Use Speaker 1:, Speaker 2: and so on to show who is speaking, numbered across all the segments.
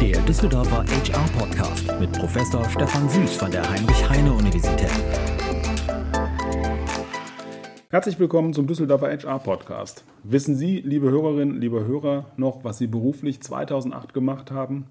Speaker 1: der Düsseldorfer HR-Podcast mit Professor Stefan Süß von der Heinrich-Heine-Universität.
Speaker 2: Herzlich willkommen zum Düsseldorfer HR-Podcast. Wissen Sie, liebe Hörerinnen, liebe Hörer, noch, was Sie beruflich 2008 gemacht haben?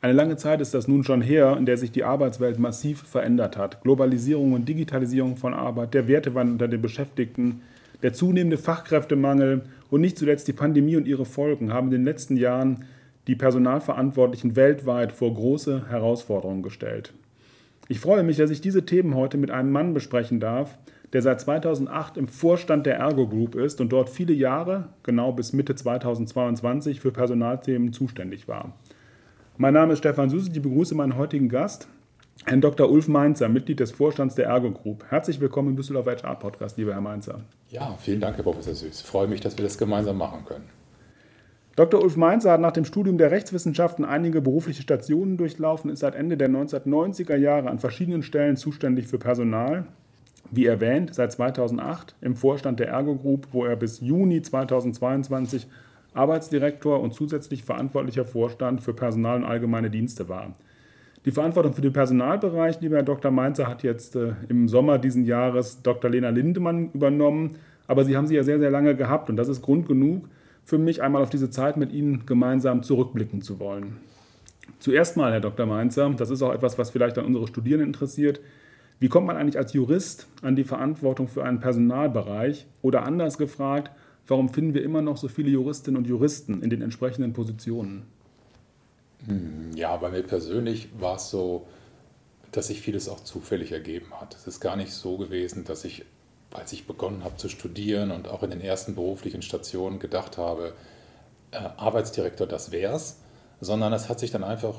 Speaker 2: Eine lange Zeit ist das nun schon her, in der sich die Arbeitswelt massiv verändert hat. Globalisierung und Digitalisierung von Arbeit, der Wertewandel unter den Beschäftigten, der zunehmende Fachkräftemangel und nicht zuletzt die Pandemie und ihre Folgen haben in den letzten Jahren die Personalverantwortlichen weltweit vor große Herausforderungen gestellt. Ich freue mich, dass ich diese Themen heute mit einem Mann besprechen darf, der seit 2008 im Vorstand der Ergo Group ist und dort viele Jahre, genau bis Mitte 2022, für Personalthemen zuständig war. Mein Name ist Stefan Süß ich begrüße meinen heutigen Gast, Herrn Dr. Ulf Mainzer, Mitglied des Vorstands der Ergo Group. Herzlich willkommen im Düsseldorf HR Podcast, lieber Herr Mainzer.
Speaker 3: Ja, vielen Dank, Herr Professor Süß. Ich freue mich, dass wir das gemeinsam machen können.
Speaker 2: Dr. Ulf Mainzer hat nach dem Studium der Rechtswissenschaften einige berufliche Stationen durchlaufen, ist seit Ende der 1990er Jahre an verschiedenen Stellen zuständig für Personal. Wie erwähnt, seit 2008 im Vorstand der Ergo Group, wo er bis Juni 2022 Arbeitsdirektor und zusätzlich verantwortlicher Vorstand für Personal und allgemeine Dienste war. Die Verantwortung für den Personalbereich, lieber Herr Dr. Mainzer, hat jetzt äh, im Sommer diesen Jahres Dr. Lena Lindemann übernommen. Aber Sie haben sie ja sehr, sehr lange gehabt und das ist Grund genug für mich, einmal auf diese Zeit mit Ihnen gemeinsam zurückblicken zu wollen. Zuerst mal, Herr Dr. Mainzer, das ist auch etwas, was vielleicht an unsere Studierenden interessiert. Wie kommt man eigentlich als Jurist an die Verantwortung für einen Personalbereich? Oder anders gefragt, warum finden wir immer noch so viele Juristinnen und Juristen in den entsprechenden Positionen?
Speaker 3: Hm, ja, bei mir persönlich war es so, dass sich vieles auch zufällig ergeben hat. Es ist gar nicht so gewesen, dass ich, als ich begonnen habe zu studieren und auch in den ersten beruflichen Stationen gedacht habe, äh, Arbeitsdirektor, das wär's, sondern es hat sich dann einfach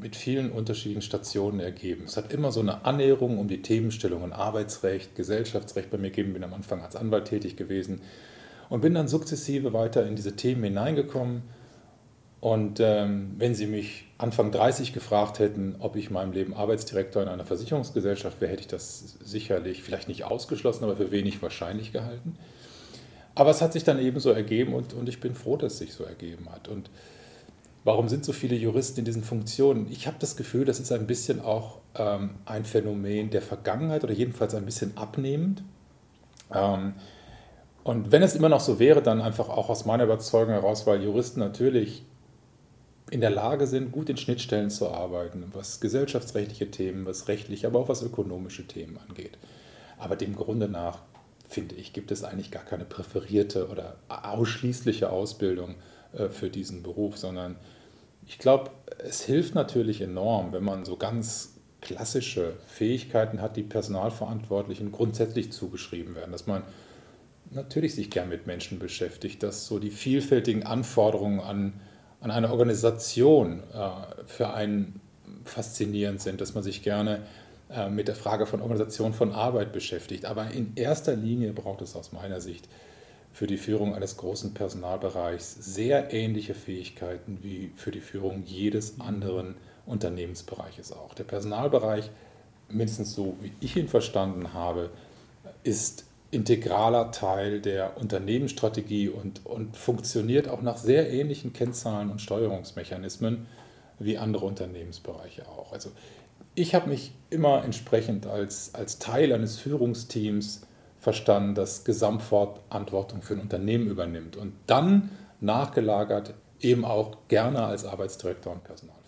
Speaker 3: mit vielen unterschiedlichen Stationen ergeben. Es hat immer so eine Annäherung um die Themenstellungen Arbeitsrecht, Gesellschaftsrecht bei mir gegeben. Bin am Anfang als Anwalt tätig gewesen und bin dann sukzessive weiter in diese Themen hineingekommen. Und ähm, wenn Sie mich Anfang 30 gefragt hätten, ob ich in meinem Leben Arbeitsdirektor in einer Versicherungsgesellschaft wäre, hätte ich das sicherlich vielleicht nicht ausgeschlossen, aber für wenig wahrscheinlich gehalten. Aber es hat sich dann eben so ergeben und, und ich bin froh, dass es sich so ergeben hat. Und warum sind so viele Juristen in diesen Funktionen? Ich habe das Gefühl, das ist ein bisschen auch ähm, ein Phänomen der Vergangenheit oder jedenfalls ein bisschen abnehmend. Ähm, und wenn es immer noch so wäre, dann einfach auch aus meiner Überzeugung heraus, weil Juristen natürlich in der Lage sind, gut in Schnittstellen zu arbeiten, was gesellschaftsrechtliche Themen, was rechtliche, aber auch was ökonomische Themen angeht. Aber dem Grunde nach, finde ich, gibt es eigentlich gar keine präferierte oder ausschließliche Ausbildung äh, für diesen Beruf, sondern ich glaube, es hilft natürlich enorm, wenn man so ganz klassische Fähigkeiten hat, die Personalverantwortlichen grundsätzlich zugeschrieben werden, dass man natürlich sich gern mit Menschen beschäftigt, dass so die vielfältigen Anforderungen an, an eine Organisation äh, für einen faszinierend sind, dass man sich gerne äh, mit der Frage von Organisation von Arbeit beschäftigt. Aber in erster Linie braucht es aus meiner Sicht für die Führung eines großen Personalbereichs sehr ähnliche Fähigkeiten wie für die Führung jedes anderen Unternehmensbereiches auch. Der Personalbereich, mindestens so wie ich ihn verstanden habe, ist integraler Teil der Unternehmensstrategie und, und funktioniert auch nach sehr ähnlichen Kennzahlen und Steuerungsmechanismen wie andere Unternehmensbereiche auch. Also ich habe mich immer entsprechend als, als Teil eines Führungsteams verstanden, das Gesamtverantwortung für ein Unternehmen übernimmt und dann nachgelagert eben auch gerne als Arbeitsdirektor und Personal.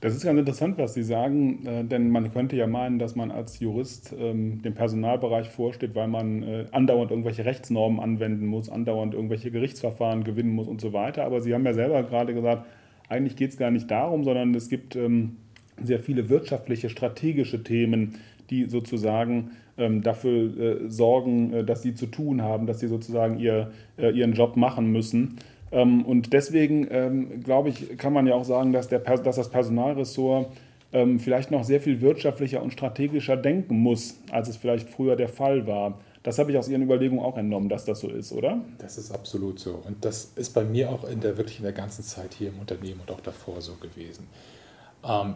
Speaker 2: Das ist ganz interessant, was Sie sagen, äh, denn man könnte ja meinen, dass man als Jurist ähm, dem Personalbereich vorsteht, weil man äh, andauernd irgendwelche Rechtsnormen anwenden muss, andauernd irgendwelche Gerichtsverfahren gewinnen muss und so weiter. Aber Sie haben ja selber gerade gesagt, eigentlich geht es gar nicht darum, sondern es gibt ähm, sehr viele wirtschaftliche, strategische Themen, die sozusagen ähm, dafür äh, sorgen, äh, dass Sie zu tun haben, dass Sie sozusagen ihr, äh, Ihren Job machen müssen. Ähm, und deswegen, ähm, glaube ich, kann man ja auch sagen, dass, der, dass das Personalressort ähm, vielleicht noch sehr viel wirtschaftlicher und strategischer denken muss, als es vielleicht früher der Fall war. Das habe ich aus Ihren Überlegungen auch entnommen, dass das so ist, oder?
Speaker 3: Das ist absolut so. Und das ist bei mir auch in der, wirklich in der ganzen Zeit hier im Unternehmen und auch davor so gewesen.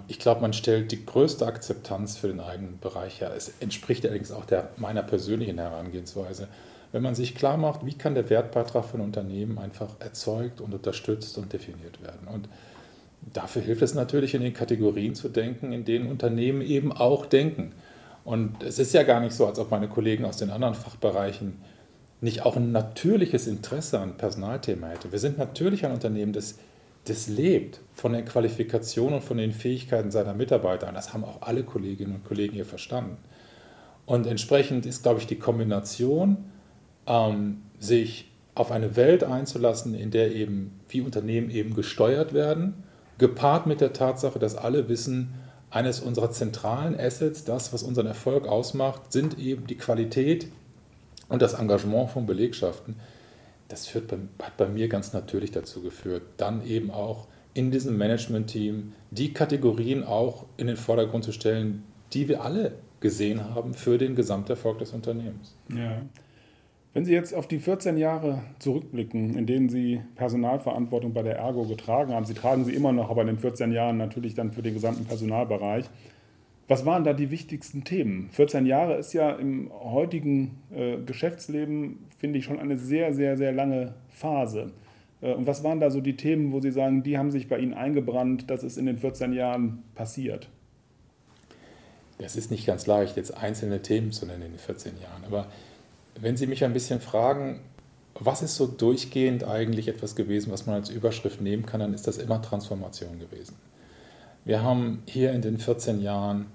Speaker 3: ich glaube, man stellt die größte Akzeptanz für den eigenen Bereich her. Es entspricht allerdings auch der, meiner persönlichen Herangehensweise wenn man sich klar macht, wie kann der Wertbeitrag von Unternehmen einfach erzeugt und unterstützt und definiert werden. Und dafür hilft es natürlich, in den Kategorien zu denken, in denen Unternehmen eben auch denken. Und es ist ja gar nicht so, als ob meine Kollegen aus den anderen Fachbereichen nicht auch ein natürliches Interesse an Personalthema hätten. Wir sind natürlich ein Unternehmen, das, das lebt von den Qualifikationen und von den Fähigkeiten seiner Mitarbeiter. Und das haben auch alle Kolleginnen und Kollegen hier verstanden. Und entsprechend ist, glaube ich, die Kombination, ähm, sich auf eine Welt einzulassen, in der eben wie Unternehmen eben gesteuert werden, gepaart mit der Tatsache, dass alle wissen, eines unserer zentralen Assets, das, was unseren Erfolg ausmacht, sind eben die Qualität und das Engagement von Belegschaften. Das führt bei, hat bei mir ganz natürlich dazu geführt, dann eben auch in diesem Management-Team die Kategorien auch in den Vordergrund zu stellen, die wir alle gesehen haben für den Gesamterfolg des Unternehmens.
Speaker 2: Ja. Wenn Sie jetzt auf die 14 Jahre zurückblicken, in denen Sie Personalverantwortung bei der Ergo getragen haben, Sie tragen sie immer noch, aber in den 14 Jahren natürlich dann für den gesamten Personalbereich. Was waren da die wichtigsten Themen? 14 Jahre ist ja im heutigen äh, Geschäftsleben, finde ich, schon eine sehr, sehr, sehr lange Phase. Äh, und was waren da so die Themen, wo Sie sagen, die haben sich bei Ihnen eingebrannt, dass es in den 14 Jahren passiert?
Speaker 3: Es ist nicht ganz leicht, jetzt einzelne Themen zu nennen in den 14 Jahren, aber wenn Sie mich ein bisschen fragen, was ist so durchgehend eigentlich etwas gewesen, was man als Überschrift nehmen kann, dann ist das immer Transformation gewesen. Wir haben hier in den 14 Jahren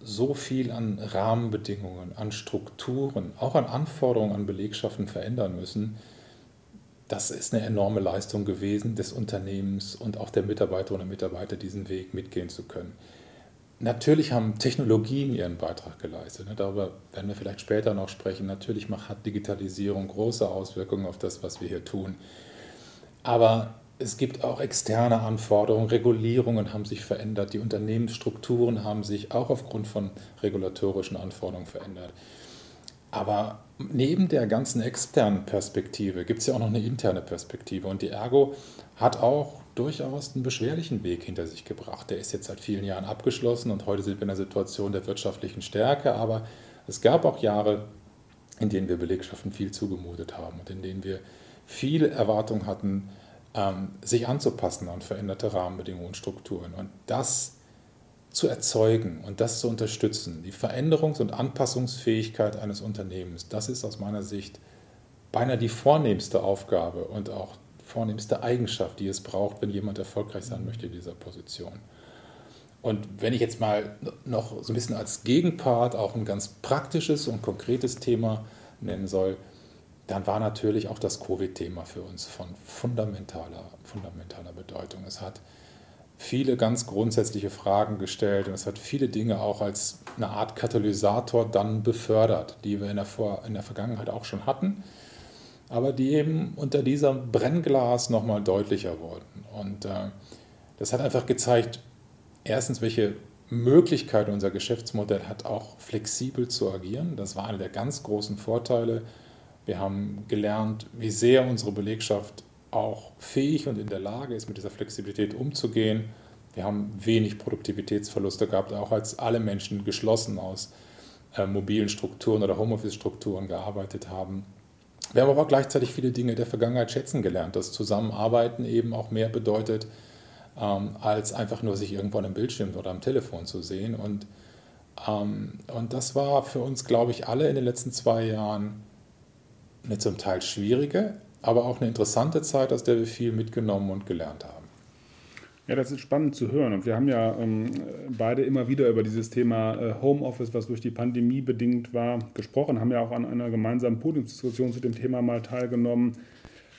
Speaker 3: so viel an Rahmenbedingungen, an Strukturen, auch an Anforderungen an Belegschaften verändern müssen. Das ist eine enorme Leistung gewesen des Unternehmens und auch der Mitarbeiterinnen und Mitarbeiter, diesen Weg mitgehen zu können. Natürlich haben Technologien ihren Beitrag geleistet. Ne? Darüber werden wir vielleicht später noch sprechen. Natürlich hat Digitalisierung große Auswirkungen auf das, was wir hier tun. Aber es gibt auch externe Anforderungen, Regulierungen haben sich verändert, die Unternehmensstrukturen haben sich auch aufgrund von regulatorischen Anforderungen verändert. Aber neben der ganzen externen Perspektive gibt es ja auch noch eine interne Perspektive. Und die Ergo hat auch durchaus einen beschwerlichen Weg hinter sich gebracht. Der ist jetzt seit vielen Jahren abgeschlossen und heute sind wir in einer Situation der wirtschaftlichen Stärke, aber es gab auch Jahre, in denen wir Belegschaften viel zugemutet haben und in denen wir viel Erwartung hatten, ähm, sich anzupassen an veränderte Rahmenbedingungen und Strukturen. Und das zu erzeugen und das zu unterstützen, die Veränderungs- und Anpassungsfähigkeit eines Unternehmens, das ist aus meiner Sicht beinahe die vornehmste Aufgabe und auch vornehmste Eigenschaft, die es braucht, wenn jemand erfolgreich sein möchte in dieser Position. Und wenn ich jetzt mal noch so ein bisschen als Gegenpart auch ein ganz praktisches und konkretes Thema nennen soll, dann war natürlich auch das Covid-Thema für uns von fundamentaler, fundamentaler Bedeutung. Es hat viele ganz grundsätzliche Fragen gestellt und es hat viele Dinge auch als eine Art Katalysator dann befördert, die wir in der, Vor in der Vergangenheit auch schon hatten aber die eben unter diesem Brennglas nochmal deutlicher wurden. Und äh, das hat einfach gezeigt, erstens, welche Möglichkeit unser Geschäftsmodell hat, auch flexibel zu agieren. Das war einer der ganz großen Vorteile. Wir haben gelernt, wie sehr unsere Belegschaft auch fähig und in der Lage ist, mit dieser Flexibilität umzugehen. Wir haben wenig Produktivitätsverluste gehabt, auch als alle Menschen geschlossen aus äh, mobilen Strukturen oder Homeoffice-Strukturen gearbeitet haben. Wir haben aber gleichzeitig viele Dinge der Vergangenheit schätzen gelernt, dass Zusammenarbeiten eben auch mehr bedeutet, ähm, als einfach nur sich irgendwo an einem Bildschirm oder am Telefon zu sehen. Und, ähm, und das war für uns, glaube ich, alle in den letzten zwei Jahren eine zum Teil schwierige, aber auch eine interessante Zeit, aus der wir viel mitgenommen und gelernt haben.
Speaker 2: Ja, das ist spannend zu hören. Und wir haben ja ähm, beide immer wieder über dieses Thema äh, Homeoffice, was durch die Pandemie bedingt war, gesprochen, haben ja auch an einer gemeinsamen Podiumsdiskussion zu dem Thema mal teilgenommen.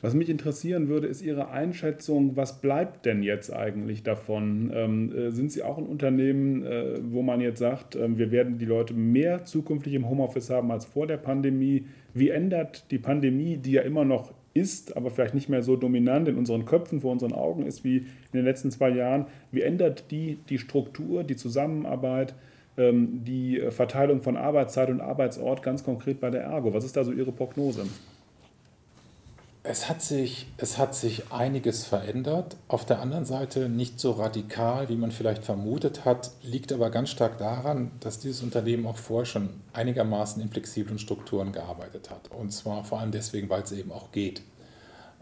Speaker 2: Was mich interessieren würde, ist Ihre Einschätzung, was bleibt denn jetzt eigentlich davon? Ähm, äh, sind Sie auch ein Unternehmen, äh, wo man jetzt sagt, äh, wir werden die Leute mehr zukünftig im Homeoffice haben als vor der Pandemie? Wie ändert die Pandemie, die ja immer noch ist, aber vielleicht nicht mehr so dominant in unseren Köpfen, vor unseren Augen ist wie in den letzten zwei Jahren. Wie ändert die die Struktur, die Zusammenarbeit, ähm, die Verteilung von Arbeitszeit und Arbeitsort ganz konkret bei der Ergo? Was ist da so Ihre Prognose?
Speaker 3: Es hat, sich, es hat sich einiges verändert. Auf der anderen Seite nicht so radikal, wie man vielleicht vermutet hat, liegt aber ganz stark daran, dass dieses Unternehmen auch vorher schon einigermaßen in flexiblen Strukturen gearbeitet hat. Und zwar vor allem deswegen, weil es eben auch geht.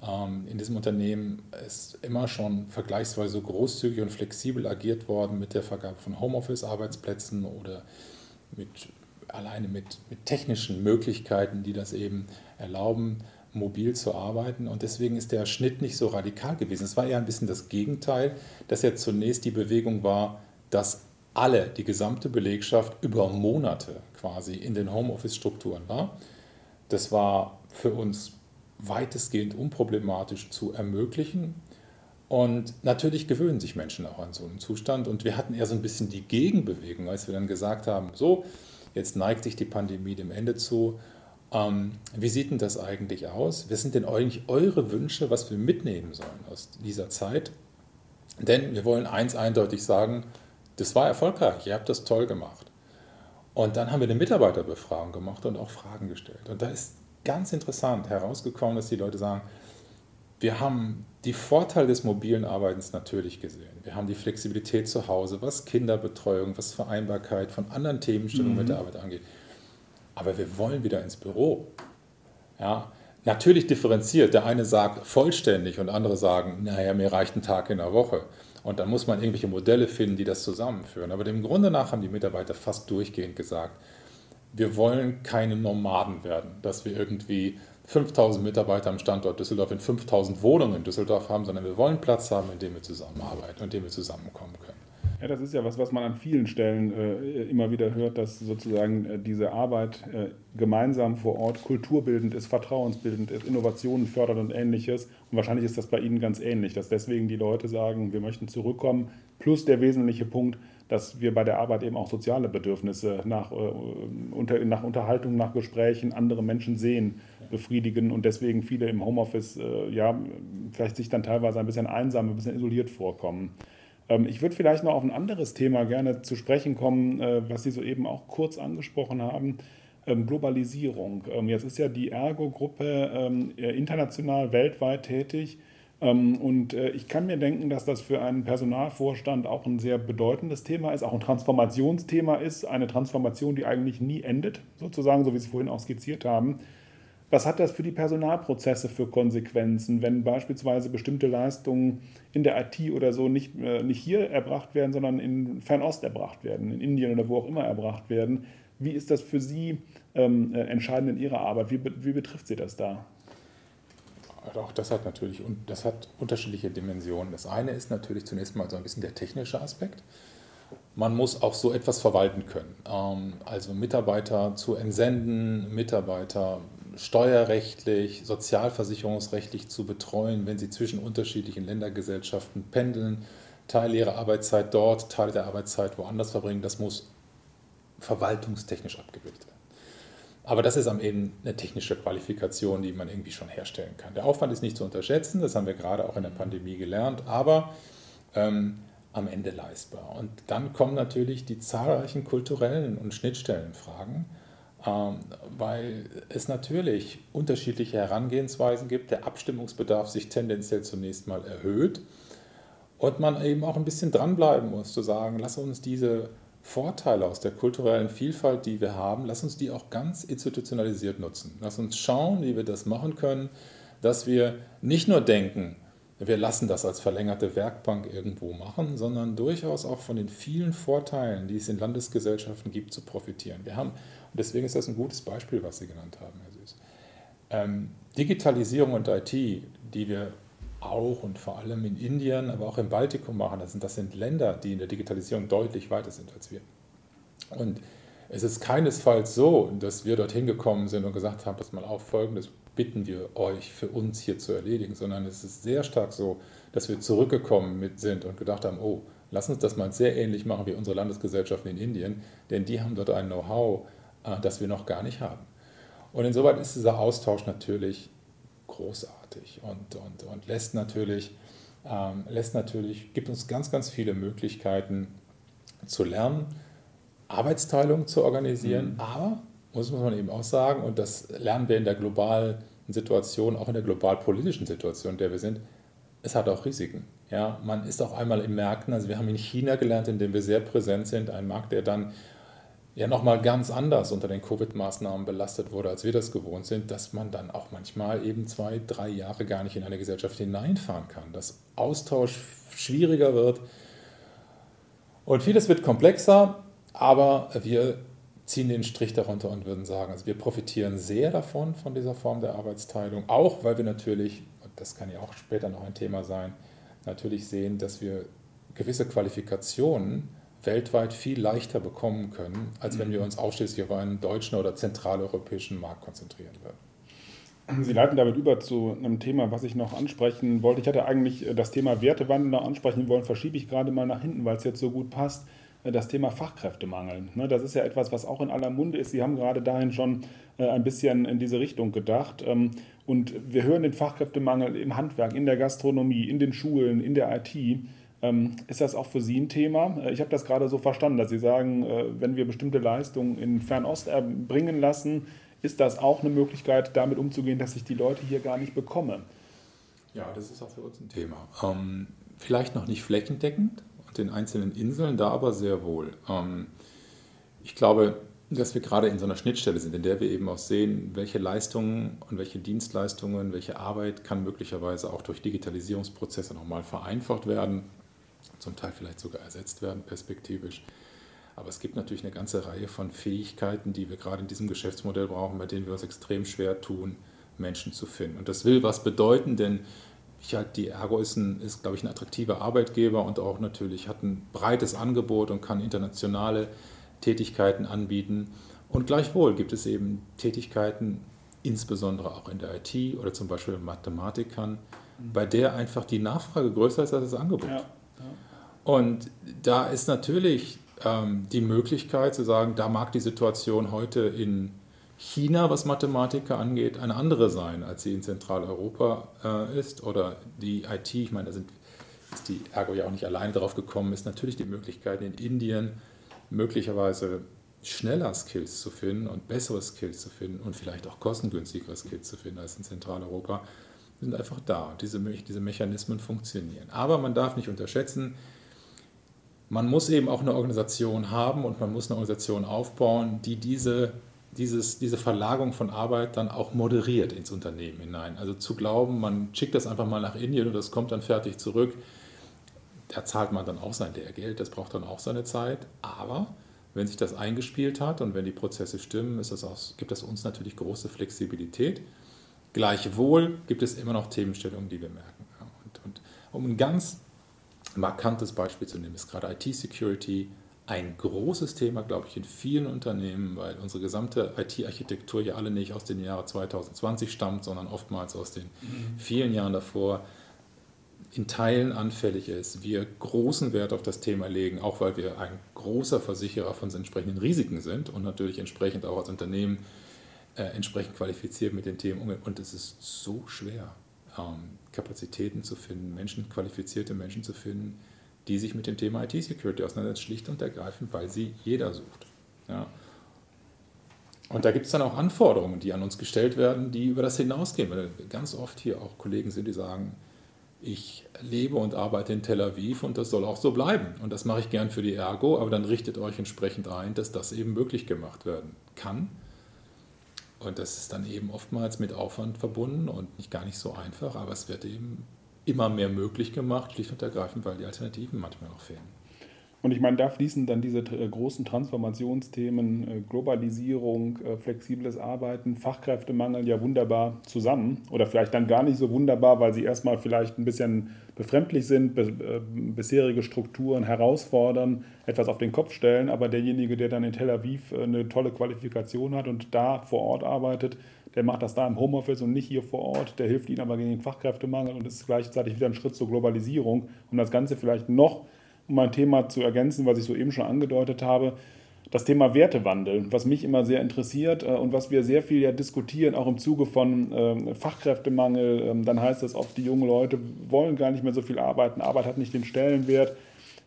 Speaker 3: Ähm, in diesem Unternehmen ist immer schon vergleichsweise großzügig und flexibel agiert worden mit der Vergabe von Homeoffice-Arbeitsplätzen oder mit, alleine mit, mit technischen Möglichkeiten, die das eben erlauben, mobil zu arbeiten. Und deswegen ist der Schnitt nicht so radikal gewesen. Es war eher ein bisschen das Gegenteil, dass ja zunächst die Bewegung war, dass alle, die gesamte Belegschaft über Monate quasi in den Homeoffice-Strukturen war. Das war für uns weitestgehend unproblematisch zu ermöglichen. Und natürlich gewöhnen sich Menschen auch an so einen Zustand. Und wir hatten eher so ein bisschen die Gegenbewegung, als wir dann gesagt haben, so, jetzt neigt sich die Pandemie dem Ende zu. Ähm, wie sieht denn das eigentlich aus? Was sind denn eigentlich eure Wünsche, was wir mitnehmen sollen aus dieser Zeit? Denn wir wollen eins eindeutig sagen, das war erfolgreich, ihr habt das toll gemacht. Und dann haben wir eine Mitarbeiterbefragung gemacht und auch Fragen gestellt. Und da ist ganz interessant herausgekommen, dass die Leute sagen, wir haben die Vorteile des mobilen Arbeitens natürlich gesehen. Wir haben die Flexibilität zu Hause, was Kinderbetreuung, was Vereinbarkeit von anderen Themenstellungen mhm. mit der Arbeit angeht. Aber wir wollen wieder ins Büro. Ja, natürlich differenziert. Der eine sagt vollständig und andere sagen, naja, mir reicht ein Tag in der Woche. Und dann muss man irgendwelche Modelle finden, die das zusammenführen. Aber dem Grunde nach haben die Mitarbeiter fast durchgehend gesagt, wir wollen keine Nomaden werden, dass wir irgendwie 5000 Mitarbeiter am Standort Düsseldorf in 5000 Wohnungen in Düsseldorf haben, sondern wir wollen Platz haben, in dem wir zusammenarbeiten und in dem wir zusammenkommen können.
Speaker 2: Ja, das ist ja was, was man an vielen Stellen äh, immer wieder hört, dass sozusagen äh, diese Arbeit äh, gemeinsam vor Ort kulturbildend ist, vertrauensbildend ist, Innovationen fördert und ähnliches. Und wahrscheinlich ist das bei Ihnen ganz ähnlich, dass deswegen die Leute sagen, wir möchten zurückkommen. Plus der wesentliche Punkt, dass wir bei der Arbeit eben auch soziale Bedürfnisse nach, äh, unter, nach Unterhaltung, nach Gesprächen, andere Menschen sehen, befriedigen und deswegen viele im Homeoffice äh, ja vielleicht sich dann teilweise ein bisschen einsam, ein bisschen isoliert vorkommen. Ähm, ich würde vielleicht noch auf ein anderes Thema gerne zu sprechen kommen, äh, was Sie soeben auch kurz angesprochen haben. Ähm, Globalisierung. Ähm, jetzt ist ja die Ergo-Gruppe ähm, international, weltweit tätig. Und äh, ich kann mir denken, dass das für einen Personalvorstand auch ein sehr bedeutendes Thema ist, auch ein Transformationsthema ist, eine Transformation, die eigentlich nie endet, sozusagen, so wie Sie es vorhin auch skizziert haben. Was hat das für die Personalprozesse für Konsequenzen, wenn beispielsweise bestimmte Leistungen in der IT oder so nicht, äh, nicht hier erbracht werden, sondern in Fernost erbracht werden, in Indien oder wo auch immer erbracht werden? Wie ist das für Sie ähm, äh, entscheidend in Ihrer Arbeit? Wie, wie betrifft Sie das da?
Speaker 3: auch das hat natürlich das hat unterschiedliche Dimensionen. Das eine ist natürlich zunächst mal so ein bisschen der technische Aspekt. Man muss auch so etwas verwalten können. Ähm, also Mitarbeiter zu entsenden, Mitarbeiter steuerrechtlich, sozialversicherungsrechtlich zu betreuen, wenn sie zwischen unterschiedlichen Ländergesellschaften pendeln, Teile ihrer Arbeitszeit dort, Teile der Arbeitszeit woanders verbringen. Das muss verwaltungstechnisch abgebildet werden. Aber das ist am Ende eine technische Qualifikation, die man irgendwie schon herstellen kann. Der Aufwand ist nicht zu unterschätzen, das haben wir gerade auch in der Pandemie gelernt, aber ähm, am Ende leistbar. Und dann kommen natürlich die zahlreichen kulturellen und Schnittstellenfragen, weil es natürlich unterschiedliche Herangehensweisen gibt, der Abstimmungsbedarf sich tendenziell zunächst mal erhöht und man eben auch ein bisschen dranbleiben muss, zu sagen, lass uns diese Vorteile aus der kulturellen Vielfalt, die wir haben, lass uns die auch ganz institutionalisiert nutzen. Lass uns schauen, wie wir das machen können, dass wir nicht nur denken, wir lassen das als verlängerte Werkbank irgendwo machen, sondern durchaus auch von den vielen Vorteilen, die es in Landesgesellschaften gibt, zu profitieren. Wir haben, und deswegen ist das ein gutes Beispiel, was Sie genannt haben, Herr Süß. Ähm, Digitalisierung und IT, die wir auch und vor allem in Indien, aber auch im Baltikum machen. Das sind, das sind Länder, die in der Digitalisierung deutlich weiter sind als wir. Und es ist keinesfalls so, dass wir dorthin gekommen sind und gesagt haben, pass mal auf, folgendes bitten wir euch für uns hier zu erledigen, sondern es ist sehr stark so, dass wir zurückgekommen sind und gedacht haben, oh, lass uns das mal sehr ähnlich machen wie unsere Landesgesellschaften in Indien, denn die haben dort ein Know-how, äh, das wir noch gar nicht haben. Und insoweit ist dieser Austausch natürlich großartig und, und, und lässt, natürlich, ähm, lässt natürlich, gibt uns ganz, ganz viele Möglichkeiten zu lernen, Arbeitsteilung zu organisieren, mhm. aber, muss man eben auch sagen, und das lernen wir in der globalen Situation, auch in der globalpolitischen Situation, in der wir sind, es hat auch Risiken. Ja, man ist auch einmal in Märkten, also wir haben in China gelernt, in dem wir sehr präsent sind, ein Markt, der dann ja nochmal ganz anders unter den Covid-Maßnahmen belastet wurde, als wir das gewohnt sind, dass man dann auch manchmal eben zwei, drei Jahre gar nicht in eine Gesellschaft hineinfahren kann, dass Austausch schwieriger wird. Und vieles wird komplexer, aber wir ziehen den Strich darunter und würden sagen, also wir profitieren sehr davon, von dieser Form der Arbeitsteilung, auch weil wir natürlich, und das kann ja auch später noch ein Thema sein, natürlich sehen, dass wir gewisse Qualifikationen weltweit viel leichter bekommen können, als wenn wir mhm. uns ausschließlich auf einen deutschen oder zentraleuropäischen Markt konzentrieren würden.
Speaker 2: Sie leiten damit über zu einem Thema, was ich noch ansprechen wollte. Ich hatte eigentlich das Thema Wertewandel noch ansprechen wollen, verschiebe ich gerade mal nach hinten, weil es jetzt so gut passt. Das Thema Fachkräftemangel. Ne, das ist ja etwas, was auch in aller Munde ist. Sie haben gerade dahin schon äh, ein bisschen in diese Richtung gedacht. Ähm, und wir hören den Fachkräftemangel im Handwerk, in der Gastronomie, in den Schulen, in der IT. Ähm, ist das auch für Sie ein Thema? Äh, ich habe das gerade so verstanden, dass Sie sagen, äh, wenn wir bestimmte Leistungen in Fernost erbringen lassen, ist das auch eine Möglichkeit, damit umzugehen, dass ich die Leute hier gar nicht bekomme?
Speaker 3: Ja, das ist auch für uns ein Thema. Ähm, vielleicht noch nicht flächendeckend und in einzelnen Inseln, da aber sehr wohl. Ähm, ich glaube, dass wir gerade in so einer Schnittstelle sind, in der wir eben auch sehen, welche Leistungen und welche Dienstleistungen, welche Arbeit kann möglicherweise auch durch Digitalisierungsprozesse nochmal vereinfacht werden zum Teil vielleicht sogar ersetzt werden, perspektivisch. Aber es gibt natürlich eine ganze Reihe von Fähigkeiten, die wir gerade in diesem Geschäftsmodell brauchen, bei denen wir uns extrem schwer tun, Menschen zu finden. Und das will was bedeuten, denn ich halt, die Ergo ist, ein, ist, glaube ich, ein attraktiver Arbeitgeber und auch natürlich hat ein breites Angebot und kann internationale Tätigkeiten anbieten. Und gleichwohl gibt es eben Tätigkeiten, insbesondere auch in der IT oder zum Beispiel Mathematikern, bei der einfach die Nachfrage größer ist als das Angebot. Ja. Und da ist natürlich ähm, die Möglichkeit zu sagen, da mag die Situation heute in China, was Mathematiker angeht, eine andere sein, als sie in Zentraleuropa äh, ist. Oder die IT, ich meine, da sind, ist die Ergo ja auch nicht alleine drauf gekommen, ist natürlich die Möglichkeit in Indien möglicherweise schneller Skills zu finden und bessere Skills zu finden und vielleicht auch kostengünstigere Skills zu finden als in Zentraleuropa, sind einfach da. Diese, diese Mechanismen funktionieren. Aber man darf nicht unterschätzen, man muss eben auch eine Organisation haben und man muss eine Organisation aufbauen, die diese, dieses, diese Verlagerung von Arbeit dann auch moderiert ins Unternehmen hinein. Also zu glauben, man schickt das einfach mal nach Indien und das kommt dann fertig zurück, da zahlt man dann auch sein Lehrgeld, das braucht dann auch seine Zeit. Aber wenn sich das eingespielt hat und wenn die Prozesse stimmen, das auch, gibt das uns natürlich große Flexibilität. Gleichwohl gibt es immer noch Themenstellungen, die wir merken. Und, und um ein ganz markantes Beispiel zu nehmen, ist gerade IT-Security ein großes Thema, glaube ich, in vielen Unternehmen, weil unsere gesamte IT-Architektur ja alle nicht aus den Jahren 2020 stammt, sondern oftmals aus den mhm. vielen Jahren davor in Teilen anfällig ist. Wir großen Wert auf das Thema legen, auch weil wir ein großer Versicherer von entsprechenden Risiken sind und natürlich entsprechend auch als Unternehmen äh, entsprechend qualifiziert mit den Themen umgehen. Und es ist so schwer, ähm, Kapazitäten zu finden, Menschen, qualifizierte Menschen zu finden, die sich mit dem Thema IT-Security auseinandersetzen, schlicht und ergreifend, weil sie jeder sucht. Ja. Und da gibt es dann auch Anforderungen, die an uns gestellt werden, die über das hinausgehen. Weil ganz oft hier auch Kollegen sind, die sagen, ich lebe und arbeite in Tel Aviv und das soll auch so bleiben. Und das mache ich gern für die Ergo, aber dann richtet euch entsprechend ein, dass das eben möglich gemacht werden kann. Und das ist dann eben oftmals mit Aufwand verbunden und nicht gar nicht so einfach, aber es wird eben immer mehr möglich gemacht, schlicht und ergreifend, weil die Alternativen manchmal noch fehlen.
Speaker 2: Und ich meine, da fließen dann diese äh, großen Transformationsthemen, äh, Globalisierung, äh, flexibles Arbeiten, Fachkräftemangel ja wunderbar zusammen. Oder vielleicht dann gar nicht so wunderbar, weil sie erstmal vielleicht ein bisschen befremdlich sind, bisherige Strukturen herausfordern, etwas auf den Kopf stellen. Aber derjenige, der dann in Tel Aviv eine tolle Qualifikation hat und da vor Ort arbeitet, der macht das da im Homeoffice und nicht hier vor Ort. Der hilft ihnen aber gegen den Fachkräftemangel und ist gleichzeitig wieder ein Schritt zur Globalisierung, um das Ganze vielleicht noch um ein Thema zu ergänzen, was ich soeben schon angedeutet habe, das Thema Wertewandel, was mich immer sehr interessiert äh, und was wir sehr viel ja diskutieren, auch im Zuge von ähm, Fachkräftemangel. Ähm, dann heißt es oft, die jungen Leute wollen gar nicht mehr so viel arbeiten, Arbeit hat nicht den Stellenwert.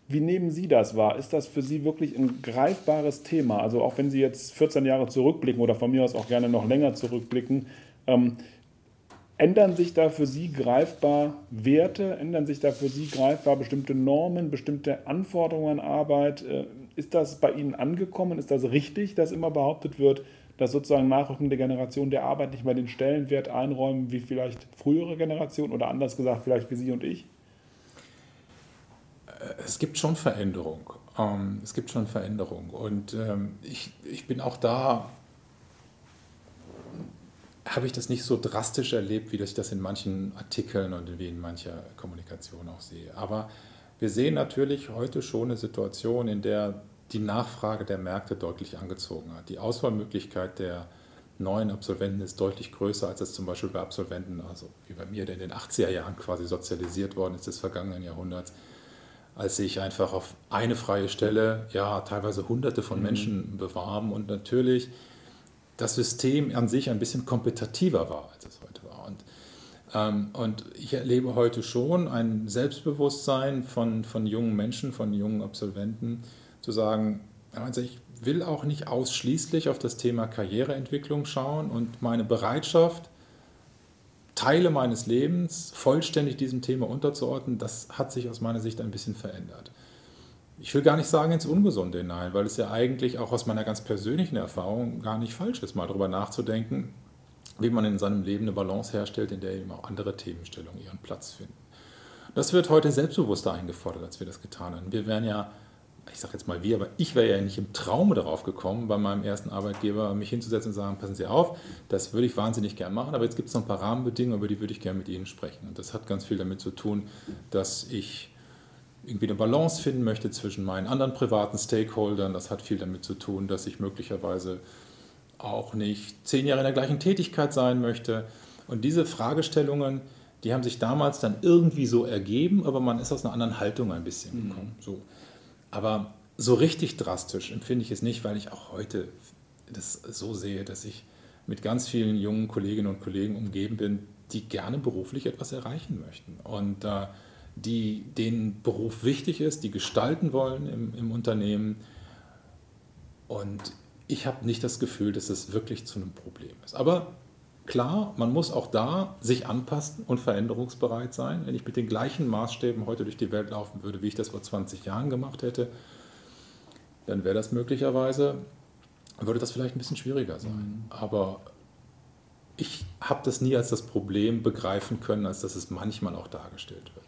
Speaker 2: Wie nehmen Sie das wahr? Ist das für Sie wirklich ein greifbares Thema? Also auch wenn Sie jetzt 14 Jahre zurückblicken oder von mir aus auch gerne noch länger zurückblicken, ähm, Ändern sich da für Sie greifbar Werte? Ändern sich da für Sie greifbar bestimmte Normen, bestimmte Anforderungen an Arbeit? Äh, ist das bei Ihnen angekommen? Ist das richtig, dass immer behauptet wird, dass sozusagen nachrückende Generationen der Arbeit nicht mehr den Stellenwert einräumen wie vielleicht frühere Generationen oder anders gesagt vielleicht wie Sie und ich?
Speaker 3: Es gibt schon Veränderung. Ähm, es gibt schon Veränderung. Und ähm, ich, ich bin auch da habe ich das nicht so drastisch erlebt, wie ich das in manchen Artikeln und wie in mancher Kommunikation auch sehe. Aber wir sehen natürlich heute schon eine Situation, in der die Nachfrage der Märkte deutlich angezogen hat. Die Auswahlmöglichkeit der neuen Absolventen ist deutlich größer, als es zum Beispiel bei Absolventen, also wie bei mir, der in den 80er Jahren quasi sozialisiert worden ist des vergangenen Jahrhunderts, als sich einfach auf eine freie Stelle ja teilweise hunderte von mhm. Menschen bewarben und natürlich das System an sich ein bisschen kompetitiver war, als es heute war. Und, ähm, und ich erlebe heute schon ein Selbstbewusstsein von, von jungen Menschen, von jungen Absolventen, zu sagen, also ich will auch nicht ausschließlich auf das Thema Karriereentwicklung schauen und meine Bereitschaft, Teile meines Lebens vollständig diesem Thema unterzuordnen, das hat sich aus meiner Sicht ein bisschen verändert ich will gar nicht sagen ins Ungesunde hinein, weil es ja eigentlich auch aus meiner ganz persönlichen Erfahrung gar nicht falsch ist, mal darüber nachzudenken, wie man in seinem Leben eine Balance herstellt, in der eben auch andere Themenstellungen ihren Platz finden. Das wird heute selbstbewusster eingefordert, als wir das getan haben. Wir wären ja, ich sage jetzt mal wir, aber ich wäre ja nicht im Traume darauf gekommen, bei meinem ersten Arbeitgeber mich hinzusetzen und sagen, passen Sie auf, das würde ich wahnsinnig gern machen, aber jetzt gibt es noch ein paar Rahmenbedingungen, über die würde ich gerne mit Ihnen sprechen. Und das hat ganz viel damit zu tun, dass ich irgendwie eine Balance finden möchte zwischen meinen anderen privaten Stakeholdern. Das hat viel damit zu tun, dass ich möglicherweise auch nicht zehn Jahre in der gleichen Tätigkeit sein möchte. Und diese Fragestellungen, die haben sich damals dann irgendwie so ergeben, aber man ist aus einer anderen Haltung ein bisschen mhm. gekommen. So. Aber so richtig drastisch empfinde ich es nicht, weil ich auch heute das so sehe, dass ich mit ganz vielen jungen Kolleginnen und Kollegen umgeben bin, die gerne beruflich etwas erreichen möchten. Und äh, die, denen Beruf wichtig ist, die gestalten wollen im, im Unternehmen. Und ich habe nicht das Gefühl, dass es wirklich zu einem Problem ist. Aber klar, man muss auch da sich anpassen und veränderungsbereit sein. Wenn ich mit den gleichen Maßstäben heute durch die Welt laufen würde, wie ich das vor 20 Jahren gemacht hätte, dann wäre das möglicherweise, würde das vielleicht ein bisschen schwieriger sein. Mhm. Aber ich habe das nie als das Problem begreifen können, als dass es manchmal auch dargestellt wird.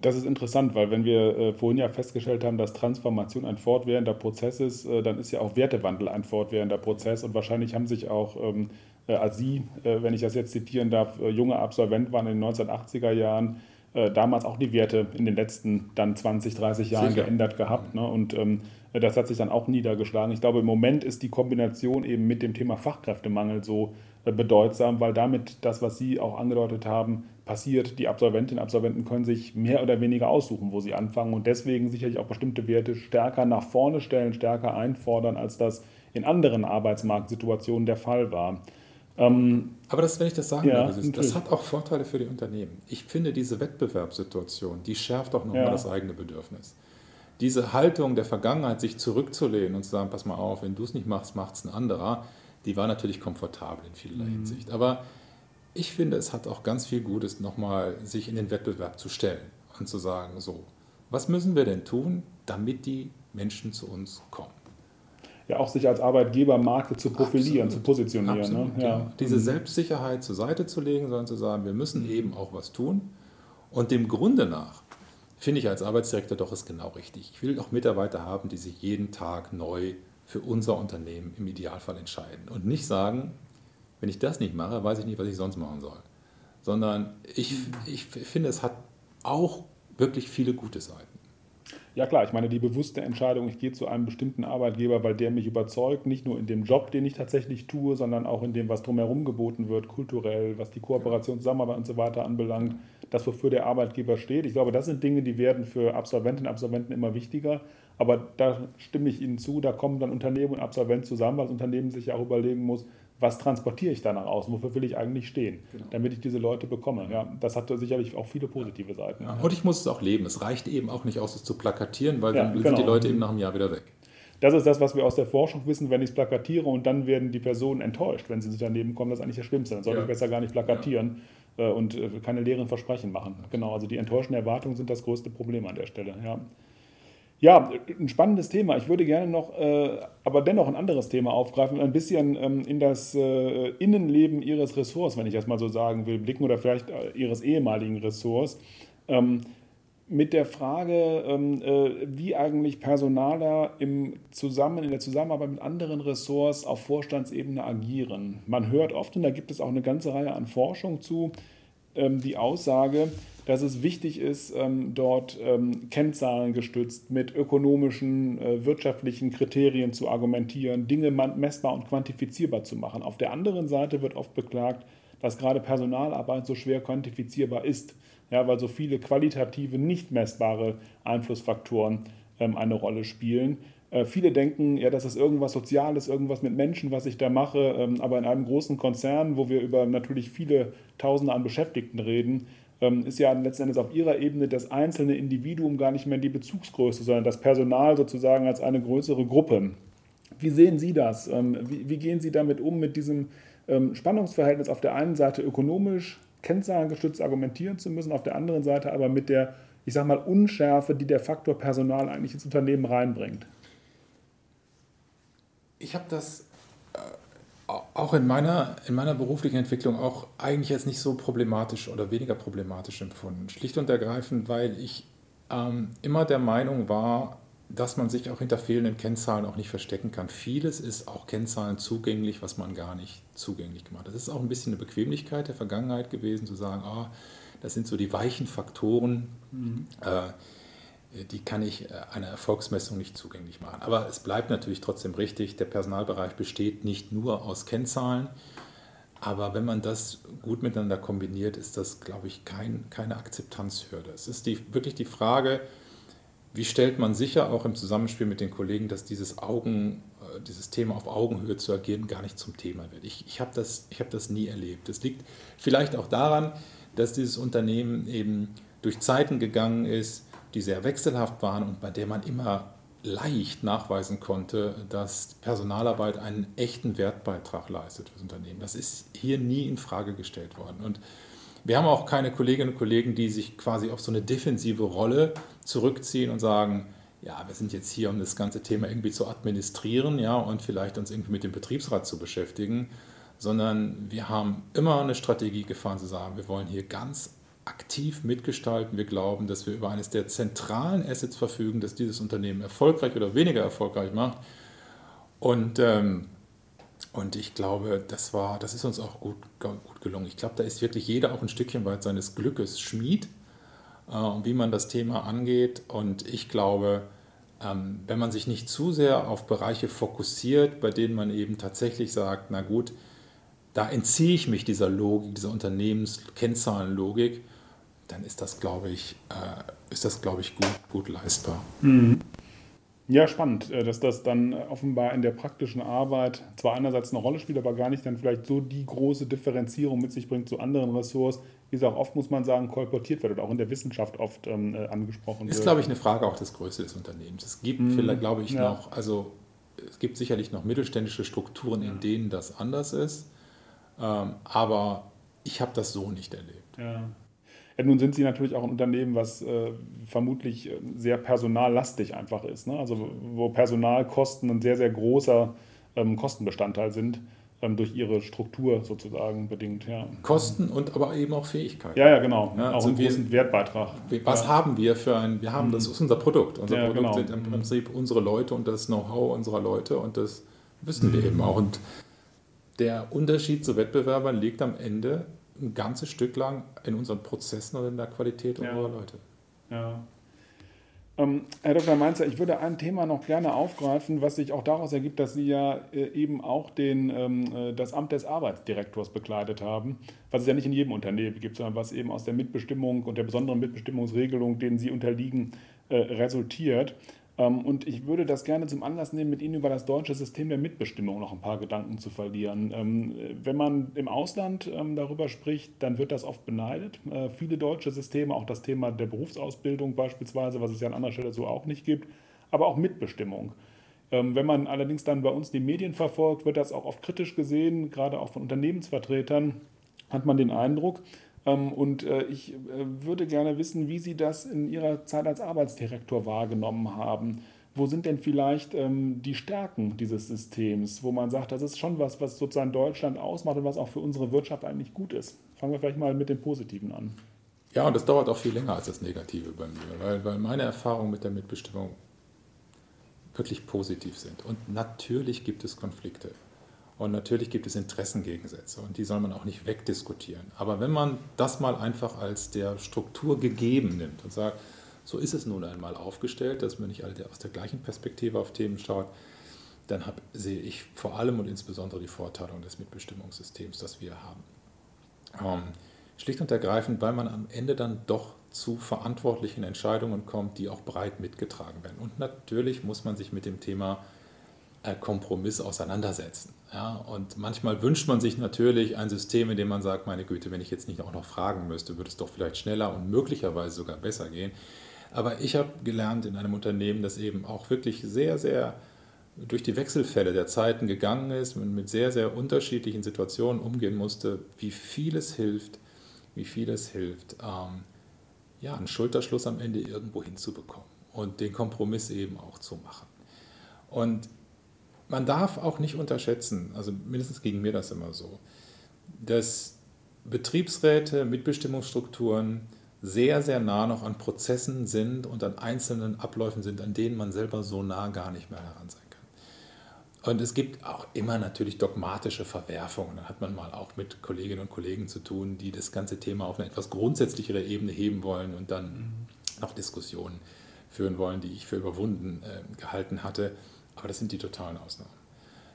Speaker 2: Das ist interessant, weil wenn wir äh, vorhin ja festgestellt haben, dass Transformation ein fortwährender Prozess ist, äh, dann ist ja auch Wertewandel ein fortwährender Prozess und wahrscheinlich haben sich auch, ähm, äh, als Sie, äh, wenn ich das jetzt zitieren darf, äh, junge Absolvent waren in den 1980er Jahren, äh, damals auch die Werte in den letzten dann 20, 30 Jahren Sicher. geändert gehabt. Ne? Und ähm, das hat sich dann auch niedergeschlagen. Ich glaube, im Moment ist die Kombination eben mit dem Thema Fachkräftemangel so bedeutsam, weil damit das, was Sie auch angedeutet haben, passiert. Die Absolventinnen und Absolventen können sich mehr oder weniger aussuchen, wo sie anfangen und deswegen sicherlich auch bestimmte Werte stärker nach vorne stellen, stärker einfordern, als das in anderen Arbeitsmarktsituationen der Fall war.
Speaker 3: Ähm, Aber das, wenn ich das sagen ja, darf, das, das hat auch Vorteile für die Unternehmen. Ich finde, diese Wettbewerbssituation, die schärft auch nochmal ja. das eigene Bedürfnis. Diese Haltung der Vergangenheit, sich zurückzulehnen und zu sagen, pass mal auf, wenn du es nicht machst, macht es ein anderer, die war natürlich komfortabel in vielerlei mhm. Hinsicht. Aber ich finde, es hat auch ganz viel Gutes, nochmal sich in den Wettbewerb zu stellen und zu sagen, so, was müssen wir denn tun, damit die Menschen zu uns kommen?
Speaker 2: Ja, auch sich als Arbeitgeber Marke zu profilieren, Absolut. zu positionieren. Absolut,
Speaker 3: ne? ja. Diese mhm. Selbstsicherheit zur Seite zu legen, sondern zu sagen, wir müssen eben auch was tun. Und dem Grunde nach finde ich als Arbeitsdirektor doch es genau richtig. Ich will auch Mitarbeiter haben, die sich jeden Tag neu für unser Unternehmen im Idealfall entscheiden und nicht sagen, wenn ich das nicht mache, weiß ich nicht, was ich sonst machen soll. Sondern ich, ich finde, es hat auch wirklich viele gute Seiten.
Speaker 2: Ja klar, ich meine die bewusste Entscheidung, ich gehe zu einem bestimmten Arbeitgeber, weil der mich überzeugt, nicht nur in dem Job, den ich tatsächlich tue, sondern auch in dem, was drumherum geboten wird, kulturell, was die Kooperation, Zusammenarbeit und so weiter anbelangt, das, wofür der Arbeitgeber steht. Ich glaube, das sind Dinge, die werden für Absolventinnen und Absolventen immer wichtiger. Aber da stimme ich Ihnen zu, da kommen dann Unternehmen und Absolventen zusammen, weil das Unternehmen sich ja auch überlegen muss, was transportiere ich da nach außen, wofür will ich eigentlich stehen, genau. damit ich diese Leute bekomme. Ja, das hat sicherlich auch viele positive Seiten.
Speaker 3: Ja, und ich muss es auch leben. Es reicht eben auch nicht aus, es zu plakatieren, weil ja, dann genau. sind die Leute eben nach einem Jahr wieder weg.
Speaker 2: das ist das, was wir aus der Forschung wissen, wenn ich es plakatiere und dann werden die Personen enttäuscht, wenn sie ins Unternehmen kommen. Das ist eigentlich das Schlimmste. Dann sollte ja. ich besser gar nicht plakatieren ja. Äh, und äh, keine leeren Versprechen machen. Genau, also die enttäuschten Erwartungen sind das größte Problem an der Stelle. Ja. Ja, ein spannendes Thema. Ich würde gerne noch, äh, aber dennoch ein anderes Thema aufgreifen, ein bisschen ähm, in das äh, Innenleben Ihres Ressorts, wenn ich das mal so sagen will, blicken oder vielleicht äh, Ihres ehemaligen Ressorts. Ähm, mit der Frage, ähm, äh, wie eigentlich Personaler im Zusammen, in der Zusammenarbeit mit anderen Ressorts auf Vorstandsebene agieren. Man hört oft, und da gibt es auch eine ganze Reihe an Forschung zu, ähm, die Aussage, dass es wichtig ist, ähm, dort ähm, Kennzahlen gestützt mit ökonomischen, äh, wirtschaftlichen Kriterien zu argumentieren, Dinge messbar und quantifizierbar zu machen. Auf der anderen Seite wird oft beklagt, dass gerade Personalarbeit so schwer quantifizierbar ist, ja, weil so viele qualitative, nicht messbare Einflussfaktoren eine Rolle spielen. Äh, viele denken, ja, das ist irgendwas Soziales, irgendwas mit Menschen, was ich da mache. aber in einem großen Konzern, wo wir über natürlich viele Tausende an Beschäftigten reden, ähm, ist ja letzten Endes auf ihrer Ebene das einzelne Individuum gar nicht mehr die Bezugsgröße, sondern das Personal sozusagen als eine größere Gruppe. Wie sehen Sie das? Ähm, wie, wie gehen Sie damit um, mit diesem ähm, Spannungsverhältnis auf der einen Seite ökonomisch kennzahlengestützt argumentieren zu müssen, auf der anderen Seite aber mit der, ich sag mal, Unschärfe, die der Faktor Personal eigentlich ins Unternehmen reinbringt?
Speaker 3: Ich habe das auch in meiner, in meiner beruflichen Entwicklung auch eigentlich jetzt nicht so problematisch oder weniger problematisch empfunden. Schlicht und ergreifend, weil ich ähm, immer der Meinung war, dass man sich auch hinter fehlenden Kennzahlen auch nicht verstecken kann. Vieles ist auch Kennzahlen zugänglich, was man gar nicht zugänglich gemacht hat. Das ist auch ein bisschen eine Bequemlichkeit der Vergangenheit gewesen, zu sagen, oh, das sind so die weichen Faktoren. Mhm. Äh, die kann ich äh, einer Erfolgsmessung nicht zugänglich machen. Aber es bleibt natürlich trotzdem richtig, der Personalbereich besteht nicht nur aus Kennzahlen, aber wenn man das gut miteinander kombiniert, ist das, glaube ich, kein, keine Akzeptanzhürde. Es ist die, wirklich die Frage, wie stellt man sicher, auch im Zusammenspiel mit den Kollegen, dass dieses, Augen, äh, dieses Thema auf Augenhöhe zu agieren gar nicht zum Thema wird. Ich, ich habe das, hab das nie erlebt. Es liegt vielleicht auch daran, dass dieses Unternehmen eben durch Zeiten gegangen ist, die sehr wechselhaft waren und bei der man immer leicht nachweisen konnte, dass Personalarbeit einen echten Wertbeitrag leistet für das Unternehmen. Das ist hier nie in Frage gestellt worden. Und wir haben auch keine Kolleginnen und Kollegen, die sich quasi auf so eine defensive Rolle zurückziehen und sagen, ja, wir sind jetzt hier, um das ganze Thema irgendwie zu administrieren, ja, und vielleicht uns irgendwie mit dem Betriebsrat zu beschäftigen, sondern wir haben immer eine Strategie gefahren zu sagen, wir wollen hier ganz aktiv mitgestalten. Wir glauben, dass wir über eines der zentralen Assets verfügen, das dieses Unternehmen erfolgreich oder weniger erfolgreich macht. Und, ähm, und ich glaube, das, war, das ist uns auch gut, gut gelungen. Ich glaube, da ist wirklich jeder auch ein Stückchen weit seines Glückes Schmied, äh, wie man das Thema angeht. Und ich glaube, ähm, wenn man sich nicht zu sehr auf Bereiche fokussiert, bei denen man eben tatsächlich sagt, na gut, da entziehe ich mich dieser Logik, dieser Unternehmenskennzahlenlogik, dann ist das, glaube ich, äh, ist das, glaube ich, gut, gut leistbar. Mhm.
Speaker 2: Ja, spannend, äh, dass das dann offenbar in der praktischen Arbeit zwar einerseits eine Rolle spielt, aber gar nicht dann vielleicht so die große Differenzierung mit sich bringt zu anderen Ressorts, wie es auch oft, muss man sagen, kolportiert wird oder auch in der Wissenschaft oft ähm, äh, angesprochen
Speaker 3: wird. Ist, glaube ich, eine Frage auch des Größe des Unternehmens. Es gibt mhm. vielleicht, glaube ich, ja. noch, also es gibt sicherlich noch mittelständische Strukturen, in denen das anders ist, ähm, aber ich habe das so nicht erlebt.
Speaker 2: Ja. Ja, nun sind sie natürlich auch ein Unternehmen, was äh, vermutlich äh, sehr personallastig einfach ist. Ne? Also wo Personalkosten ein sehr, sehr großer ähm, Kostenbestandteil sind, ähm, durch ihre Struktur sozusagen bedingt. Ja.
Speaker 3: Kosten und aber eben auch Fähigkeit.
Speaker 2: Ja, ja, genau. Ja, auch also einen großen Wertbeitrag.
Speaker 3: Was ja. haben wir für ein, wir haben, das mhm. ist unser Produkt. Unser ja, Produkt genau. sind im mhm. Prinzip unsere Leute und das Know-how unserer Leute und das wissen wir mhm. eben auch. Und der Unterschied zu Wettbewerbern liegt am Ende ein ganzes Stück lang in unseren Prozessen und in der Qualität ja. unserer Leute.
Speaker 2: Ja. Ähm, Herr Dr. Mainzer, ich würde ein Thema noch gerne aufgreifen, was sich auch daraus ergibt, dass Sie ja äh, eben auch den, ähm, äh, das Amt des Arbeitsdirektors bekleidet haben, was es ja nicht in jedem Unternehmen gibt, sondern was eben aus der Mitbestimmung und der besonderen Mitbestimmungsregelung, denen Sie unterliegen, äh, resultiert. Ähm, und ich würde das gerne zum Anlass nehmen, mit Ihnen über das deutsche System der Mitbestimmung noch ein paar Gedanken zu verlieren. Ähm, wenn man im Ausland ähm, darüber spricht, dann wird das oft beneidet. Äh, viele deutsche Systeme, auch das Thema der Berufsausbildung beispielsweise, was es ja an anderer Stelle so auch nicht gibt, aber auch Mitbestimmung. Wenn man allerdings dann bei uns die Medien verfolgt, wird das auch oft kritisch gesehen, gerade auch von Unternehmensvertretern hat man den Eindruck. Ähm, und äh, ich äh, würde gerne wissen, wie Sie das in Ihrer Zeit als Arbeitsdirektor wahrgenommen haben. Wo sind denn vielleicht ähm, die Stärken dieses Systems, wo man sagt, das ist schon was, was sozusagen Deutschland ausmacht und was auch für unsere Wirtschaft eigentlich gut ist? Fangen wir vielleicht mal mit dem Positiven an.
Speaker 3: Ja, und das dauert auch viel länger als das Negative bei mir, weil, weil meine Erfahrungen mit der Mitbestimmung wirklich positiv sind. Und natürlich gibt es Konflikte. Und natürlich gibt es Interessengegensätze und die soll man auch nicht wegdiskutieren. Aber wenn man das mal einfach als der Struktur gegeben nimmt und sagt, so ist es nun einmal aufgestellt, dass man nicht alle aus der gleichen Perspektive auf Themen schaut, dann hab, sehe ich vor allem und insbesondere die Vorteilung des Mitbestimmungssystems, das wir haben. Ähm, schlicht und ergreifend, weil man am Ende dann doch zu verantwortlichen Entscheidungen kommt, die auch breit mitgetragen werden. Und natürlich muss man sich mit dem Thema äh, Kompromiss auseinandersetzen. Ja, und manchmal wünscht man sich natürlich ein System, in dem man sagt, meine Güte, wenn ich jetzt nicht auch noch fragen müsste, würde es doch vielleicht schneller und möglicherweise sogar besser gehen. Aber ich habe gelernt in einem Unternehmen, das eben auch wirklich sehr, sehr durch die Wechselfälle der Zeiten gegangen ist und mit sehr, sehr unterschiedlichen Situationen umgehen musste, wie viel es hilft, wie viel es hilft, ähm, ja, einen Schulterschluss am Ende irgendwo hinzubekommen und den Kompromiss eben auch zu machen. Und man darf auch nicht unterschätzen, also mindestens gegen mir das immer so, dass Betriebsräte, Mitbestimmungsstrukturen sehr, sehr nah noch an Prozessen sind und an einzelnen Abläufen sind, an denen man selber so nah gar nicht mehr heran sein kann. Und es gibt auch immer natürlich dogmatische Verwerfungen. Da hat man mal auch mit Kolleginnen und Kollegen zu tun, die das ganze Thema auf eine etwas grundsätzlichere Ebene heben wollen und dann mhm. noch Diskussionen führen wollen, die ich für überwunden äh, gehalten hatte. Aber das sind die totalen Ausnahmen.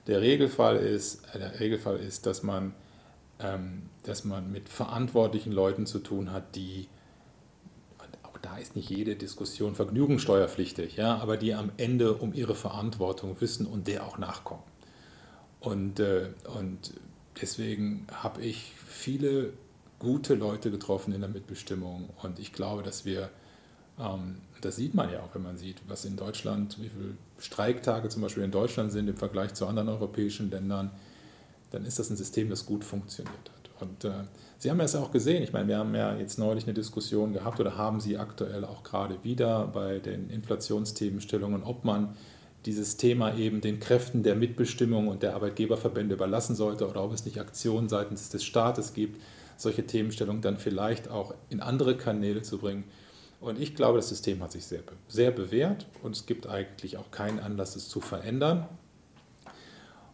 Speaker 3: Der Regelfall ist, äh, der Regelfall ist dass, man, ähm, dass man mit verantwortlichen Leuten zu tun hat, die, auch da ist nicht jede Diskussion vergnügungssteuerpflichtig, ja, aber die am Ende um ihre Verantwortung wissen und der auch nachkommen. Und, äh, und deswegen habe ich viele gute Leute getroffen in der Mitbestimmung und ich glaube, dass wir das sieht man ja auch, wenn man sieht, was in Deutschland, wie viele Streiktage zum Beispiel in Deutschland sind im Vergleich zu anderen europäischen Ländern, dann ist das ein System, das gut funktioniert hat. Und äh, Sie haben es ja auch gesehen, ich meine, wir haben ja jetzt neulich eine Diskussion gehabt oder haben Sie aktuell auch gerade wieder bei den Inflationsthemenstellungen, ob man dieses Thema eben den Kräften der Mitbestimmung und der Arbeitgeberverbände überlassen sollte oder ob es nicht Aktionen seitens des Staates gibt, solche Themenstellungen dann vielleicht auch in andere Kanäle zu bringen. Und ich glaube, das System hat sich sehr, sehr bewährt und es gibt eigentlich auch keinen Anlass, es zu verändern.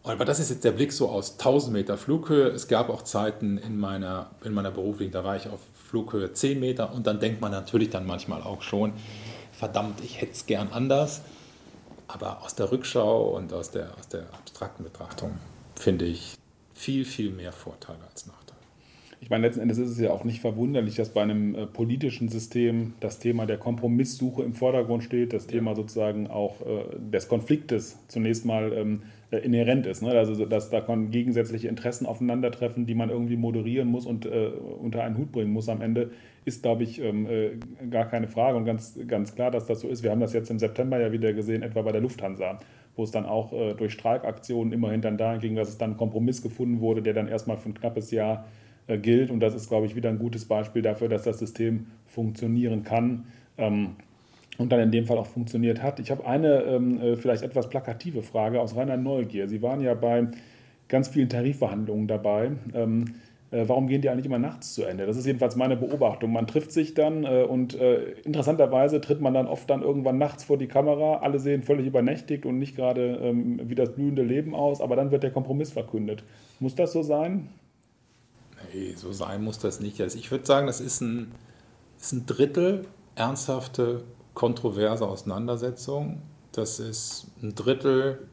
Speaker 3: Aber das ist jetzt der Blick so aus 1000 Meter Flughöhe. Es gab auch Zeiten in meiner, in meiner beruflichen, da war ich auf Flughöhe 10 Meter und dann denkt man natürlich dann manchmal auch schon, verdammt, ich hätte es gern anders. Aber aus der Rückschau und aus der, aus der abstrakten Betrachtung finde ich viel, viel mehr Vorteile als Nachteile.
Speaker 2: Ich meine, letzten Endes ist es ja auch nicht verwunderlich, dass bei einem äh, politischen System das Thema der Kompromisssuche im Vordergrund steht, das Thema sozusagen auch äh, des Konfliktes zunächst mal ähm, äh, inhärent ist. Ne? Also, dass da gegensätzliche Interessen aufeinandertreffen, die man irgendwie moderieren muss und äh, unter einen Hut bringen muss am Ende, ist, glaube ich, ähm, äh, gar keine Frage und ganz, ganz klar, dass das so ist. Wir haben das jetzt im September ja wieder gesehen, etwa bei der Lufthansa wo es dann auch äh, durch Streikaktionen immerhin dann dahin ging, dass es dann einen Kompromiss gefunden wurde, der dann erstmal für ein knappes Jahr gilt. Und das ist, glaube ich, wieder ein gutes Beispiel dafür, dass das System funktionieren kann ähm, und dann in dem Fall auch funktioniert hat. Ich habe eine ähm, äh, vielleicht etwas plakative Frage aus reiner Neugier. Sie waren ja bei ganz vielen Tarifverhandlungen dabei. Ähm, äh, warum gehen die eigentlich immer nachts zu Ende? Das ist jedenfalls meine Beobachtung. Man trifft sich dann und interessanterweise tritt man dann oft dann irgendwann nachts vor die Kamera. Alle sehen völlig übernächtigt und nicht gerade wie das blühende Leben aus, aber dann wird der Kompromiss verkündet. Muss das so sein?
Speaker 3: Nee, so sein muss das nicht. Also ich würde sagen, das ist ein, ist ein Drittel ernsthafte, kontroverse Auseinandersetzung. Das ist ein Drittel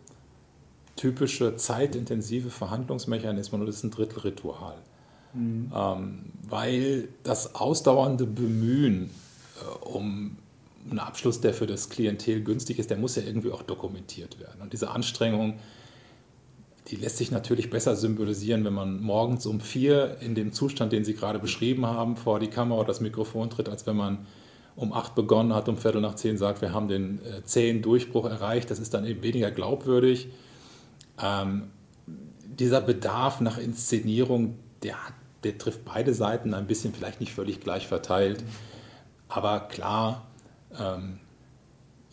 Speaker 3: typische zeitintensive Verhandlungsmechanismen und das ist ein Drittel Ritual. Mhm. Ähm, weil das ausdauernde Bemühen äh, um einen Abschluss, der für das Klientel günstig ist, der muss ja irgendwie auch dokumentiert werden. Und diese Anstrengung, die lässt sich natürlich besser symbolisieren, wenn man morgens um vier in dem Zustand, den Sie gerade beschrieben haben, vor die Kamera oder das Mikrofon tritt, als wenn man um acht begonnen hat, um Viertel nach zehn sagt, wir haben den äh, zehn Durchbruch erreicht, das ist dann eben weniger glaubwürdig. Ähm, dieser Bedarf nach Inszenierung, der, der trifft beide Seiten ein bisschen, vielleicht nicht völlig gleich verteilt. Aber klar, ähm,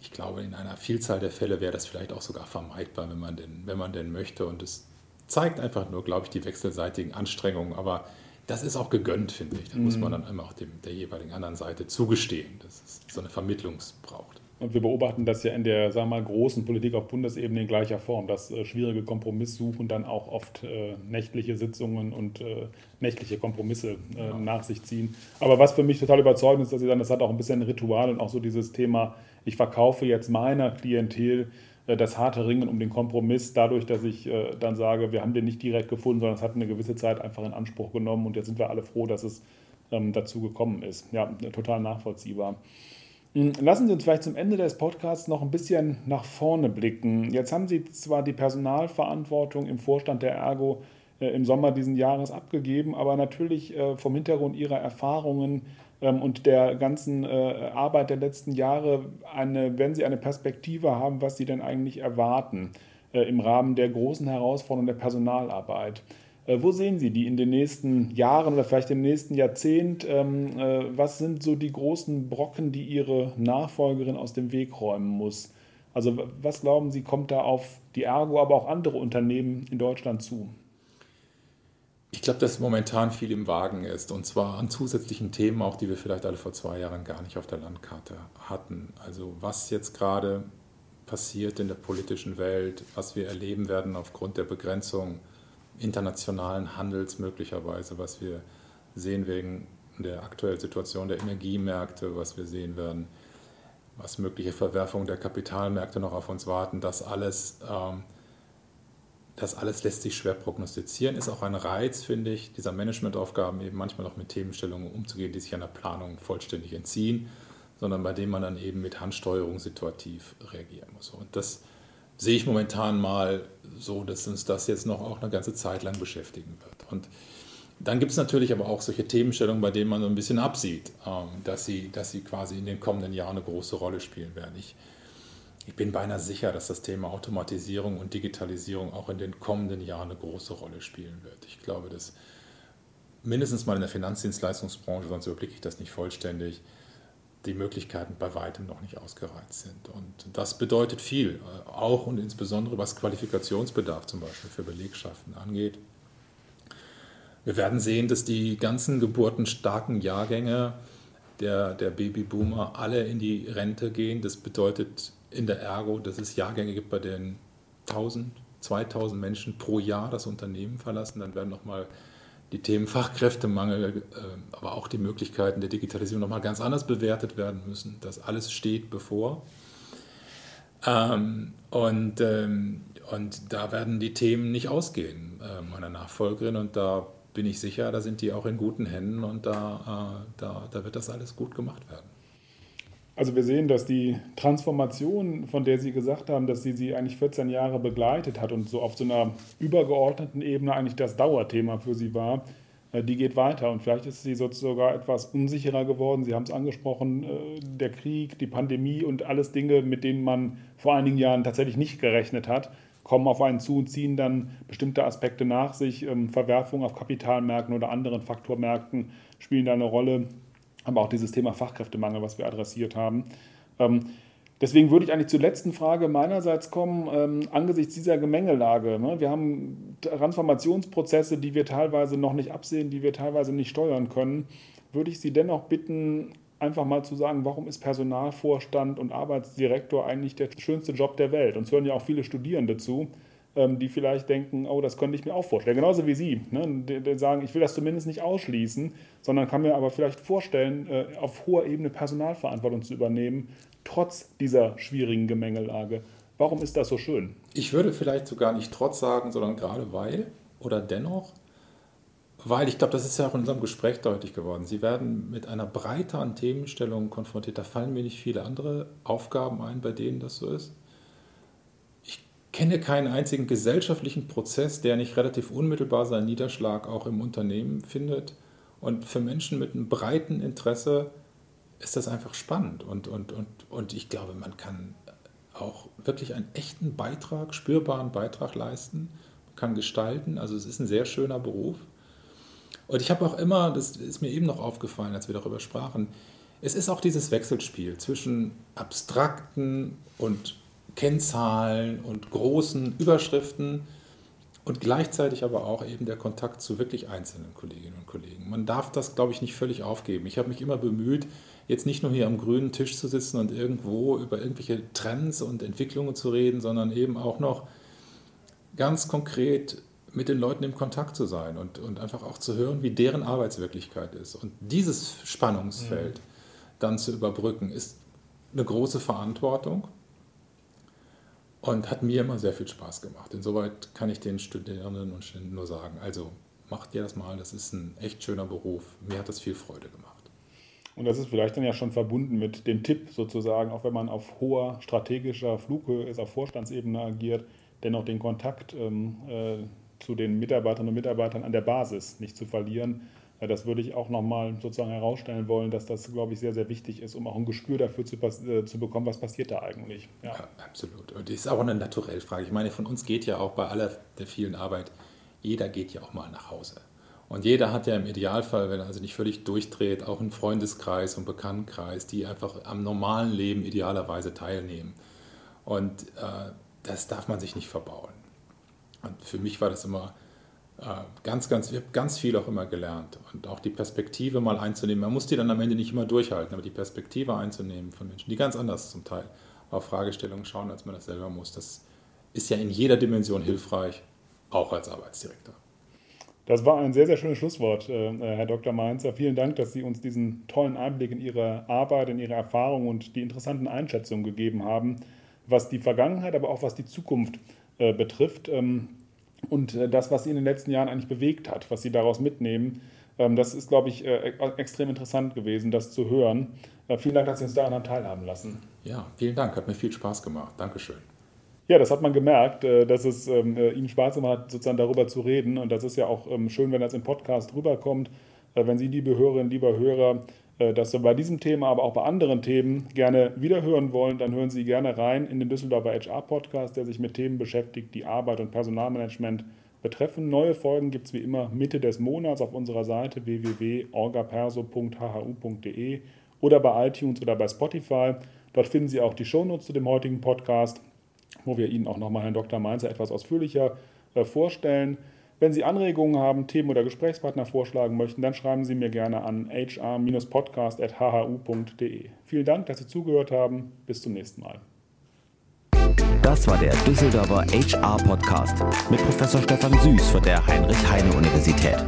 Speaker 3: ich glaube, in einer Vielzahl der Fälle wäre das vielleicht auch sogar vermeidbar, wenn man denn, wenn man denn möchte. Und es zeigt einfach nur, glaube ich, die wechselseitigen Anstrengungen. Aber das ist auch gegönnt, finde ich. Mhm. muss man dann immer auch dem, der jeweiligen anderen Seite zugestehen, dass es so eine Vermittlung braucht.
Speaker 2: Und wir beobachten das ja in der sagen wir mal, großen Politik auf Bundesebene in gleicher Form, dass äh, schwierige Kompromisssuchen dann auch oft äh, nächtliche Sitzungen und äh, nächtliche Kompromisse äh, ja. nach sich ziehen. Aber was für mich total überzeugend ist, dass Sie sagen, das hat auch ein bisschen ein Ritual und auch so dieses Thema, ich verkaufe jetzt meiner Klientel äh, das harte Ringen um den Kompromiss, dadurch, dass ich äh, dann sage, wir haben den nicht direkt gefunden, sondern es hat eine gewisse Zeit einfach in Anspruch genommen und jetzt sind wir alle froh, dass es ähm, dazu gekommen ist. Ja, total nachvollziehbar. Hm, lassen Sie uns vielleicht zum Ende des Podcasts noch ein bisschen nach vorne blicken. Jetzt haben Sie zwar die Personalverantwortung im Vorstand der Ergo äh, im Sommer diesen Jahres abgegeben, aber natürlich vom Hintergrund Ihrer Erfahrungen und der ganzen äh, Arbeit der letzten Jahre, eine, wenn Sie eine Perspektive haben, was Sie denn eigentlich erwarten äh, im Rahmen der großen Herausforderungen der Personalarbeit. Äh, wo sehen Sie die in den nächsten Jahren oder vielleicht im nächsten Jahrzehnt? Ähm, was sind so die großen Brocken, die Ihre Nachfolgerin aus dem Weg räumen muss? Also was glauben Sie, kommt da auf die Ergo, aber auch andere Unternehmen in Deutschland zu?
Speaker 3: Ich glaube, dass momentan viel im Wagen ist und zwar an zusätzlichen Themen, auch die wir vielleicht alle vor zwei Jahren gar nicht auf der Landkarte hatten. Also was jetzt gerade passiert in der politischen Welt, was wir erleben werden aufgrund der Begrenzung internationalen Handels möglicherweise, was wir sehen wegen der aktuellen Situation der Energiemärkte, was wir sehen werden, was mögliche Verwerfungen der Kapitalmärkte noch auf uns warten, das alles ähm, das alles lässt sich schwer prognostizieren, ist auch ein Reiz, finde ich, dieser Managementaufgaben eben manchmal auch mit Themenstellungen umzugehen, die sich einer Planung vollständig entziehen, sondern bei denen man dann eben mit Handsteuerung situativ reagieren muss. Und das sehe ich momentan mal so, dass uns das jetzt noch auch eine ganze Zeit lang beschäftigen wird. Und dann gibt es natürlich aber auch solche Themenstellungen, bei denen man so ein bisschen absieht, ähm, dass sie, dass sie quasi in den kommenden Jahren eine große Rolle spielen werden. Ich ich bin beinahe sicher, dass das Thema Automatisierung und Digitalisierung auch in den kommenden Jahren eine große Rolle spielen wird. Ich glaube, dass mindestens mal in der Finanzdienstleistungsbranche, sonst überblicke ich das nicht vollständig, die Möglichkeiten bei weitem noch nicht ausgereizt sind. Und das bedeutet viel, äh, auch und insbesondere was Qualifikationsbedarf zum Beispiel für Belegschaften angeht. Wir werden sehen, dass die ganzen geburtenstarken Jahrgänge der, der Babyboomer alle in die Rente gehen. Das bedeutet in der Ergo, dass es Jahrgänge gibt, bei denen 1000, 2000 Menschen pro Jahr das Unternehmen verlassen. Dann werden nochmal die Themen Fachkräftemangel, äh, aber auch die Möglichkeiten der Digitalisierung nochmal ganz anders bewertet werden müssen. Das alles steht bevor. Ähm, und, ähm, und da werden die Themen nicht ausgehen äh, meiner Nachfolgerin. Und da bin ich sicher, da sind die auch in guten Händen und da, äh, da, da wird das alles gut gemacht werden.
Speaker 2: Also wir sehen, dass die Transformation, von der Sie gesagt haben, dass sie sie eigentlich 14 Jahre begleitet hat und so auf so einer übergeordneten Ebene eigentlich das Dauerthema für Sie war, äh, die geht weiter. Und vielleicht ist sie sogar etwas unsicherer geworden. Sie haben es angesprochen, äh, der Krieg, die Pandemie und alles Dinge, mit denen man vor einigen Jahren tatsächlich nicht gerechnet hat, kommen auf einen zu und ziehen dann bestimmte Aspekte nach sich. Ähm, Verwerfungen auf Kapitalmärkten oder anderen Faktormärkten spielen da eine Rolle aber auch dieses Thema Fachkräftemangel, was wir adressiert haben. Ähm, deswegen würde ich eigentlich zur letzten Frage meinerseits kommen, ähm, angesichts dieser Gemengelage. Ne? Wir haben Transformationsprozesse, die wir teilweise noch nicht absehen, die wir teilweise nicht steuern können. Würde ich Sie dennoch bitten, einfach mal zu sagen, warum ist Personalvorstand und Arbeitsdirektor eigentlich der schönste Job der Welt? Uns hören ja auch viele Studierende zu. Ähm, die vielleicht denken, oh, das könnte ich mir auch vorstellen. Genauso wie Sie, ne? die, die sagen, ich will das zumindest nicht ausschließen, sondern kann mir aber vielleicht vorstellen, äh, auf hoher Ebene Personalverantwortung zu übernehmen, trotz dieser schwierigen Gemengelage. Warum ist das so schön?
Speaker 3: Ich würde vielleicht sogar nicht trotz sagen, sondern gerade weil oder dennoch, weil ich glaube, das ist ja auch in unserem Gespräch deutlich geworden. Sie werden mit einer breiteren Themenstellung konfrontiert. Da fallen mir nicht viele andere Aufgaben ein, bei denen das so ist kenne keinen einzigen gesellschaftlichen Prozess, der nicht relativ unmittelbar seinen Niederschlag auch im Unternehmen findet. Und für Menschen mit einem breiten Interesse ist das einfach spannend. Und, und, und, und ich glaube, man kann auch wirklich einen echten Beitrag, spürbaren Beitrag leisten, kann gestalten. Also es ist ein sehr schöner Beruf. Und ich habe auch immer, das ist mir eben noch aufgefallen, als wir darüber sprachen, es ist auch dieses Wechselspiel zwischen abstrakten und Kennzahlen und großen Überschriften und gleichzeitig aber auch eben der Kontakt zu wirklich einzelnen Kolleginnen und Kollegen. Man darf das, glaube ich, nicht völlig aufgeben. Ich habe mich immer bemüht, jetzt nicht nur hier am grünen Tisch zu sitzen und irgendwo über irgendwelche Trends und Entwicklungen zu reden, sondern eben auch noch ganz konkret mit den Leuten im Kontakt zu sein und, und einfach auch zu hören, wie deren Arbeitswirklichkeit ist. Und dieses Spannungsfeld mhm. dann zu überbrücken, ist eine große Verantwortung und hat mir immer sehr viel Spaß gemacht. Insoweit kann ich den Studierenden und Studenten nur sagen, also macht ihr das mal, das ist ein echt schöner Beruf. Mir hat das viel Freude gemacht.
Speaker 2: Und das ist vielleicht dann ja schon verbunden mit dem Tipp sozusagen, auch wenn man auf hoher strategischer Flughöhe ist, auf Vorstandsebene agiert, dennoch den Kontakt ähm, äh, zu den Mitarbeiterinnen und Mitarbeitern an der Basis nicht zu verlieren. Das würde ich auch nochmal sozusagen herausstellen wollen, dass das, glaube ich, sehr, sehr wichtig ist, um auch ein Gespür dafür zu, äh, zu bekommen, was passiert da eigentlich.
Speaker 3: Ja. ja. absolut. Und das ist auch eine Naturellfrage. Ich meine, von uns geht ja auch bei aller der vielen Arbeit, jeder geht ja auch mal nach Hause. Und jeder hat ja im Idealfall, wenn er also nicht völlig durchdreht, auch einen Freundeskreis und Bekanntenkreis, die einfach am normalen Leben idealerweise teilnehmen. Und äh, das darf man sich nicht verbauen. Und für mich war das immer ganz, ganz, ich habe ganz viel auch immer gelernt. Und auch die Perspektive mal einzunehmen. Man muss die dann am Ende nicht immer durchhalten, aber die Perspektive einzunehmen von Menschen, die ganz anders zum Teil auf Fragestellungen schauen, als man das selber muss, das ist ja in jeder Dimension hilfreich, auch als Arbeitsdirektor.
Speaker 2: Das war ein sehr, sehr schönes Schlusswort, äh, Herr Dr. Mainzer. Vielen Dank, dass Sie uns diesen tollen Einblick in Ihre Arbeit, in Ihre Erfahrungen und die interessanten Einschätzungen gegeben haben, was die Vergangenheit, aber auch was die Zukunft äh, betrifft. Und äh, das, was Sie in den letzten Jahren eigentlich bewegt hat, was Sie daraus mitnehmen, ähm, das ist, glaube ich, extrem interessant gewesen, das zu hören. Vielen Dank, dass Sie uns daran teilhaben lassen.
Speaker 3: Ja, vielen Dank. Hat mir viel Spaß gemacht. Dankeschön.
Speaker 2: Ja, das hat man gemerkt, äh, dass es ähm, äh, Ihnen Spaß gemacht hat, sozusagen darüber zu reden. Und das ist ja auch ähm, schön, wenn das im Podcast rüberkommt. Äh, wenn Sie, liebe Hörerinnen, lieber Hörer, das Sie bei diesem Thema, aber auch bei anderen Themen gerne wiederhören wollen, dann hören Sie gerne rein in den Düsseldorfer HR-Podcast, der sich mit Themen beschäftigt, die Arbeit und Personalmanagement betreffen. Neue Folgen gibt es wie immer Mitte des Monats auf unserer Seite www.orgaperso.hhu.de oder bei iTunes oder bei Spotify. Dort finden Sie auch die Shownotes zu dem heutigen Podcast wo wir Ihnen auch nochmal Herrn Dr. Mainzer etwas ausführlicher äh, vorstellen. Wenn Sie Anregungen haben, Themen oder Gesprächspartner vorschlagen möchten, dann schreiben Sie mir gerne an hr-podcast.hhu.de. Vielen Dank, dass Sie zugehört haben. Bis zum nächsten Mal.
Speaker 1: Das war der Düsseldorfer HR Podcast mit Professor Stefan Süß von der Heinrich-Heine-Universität.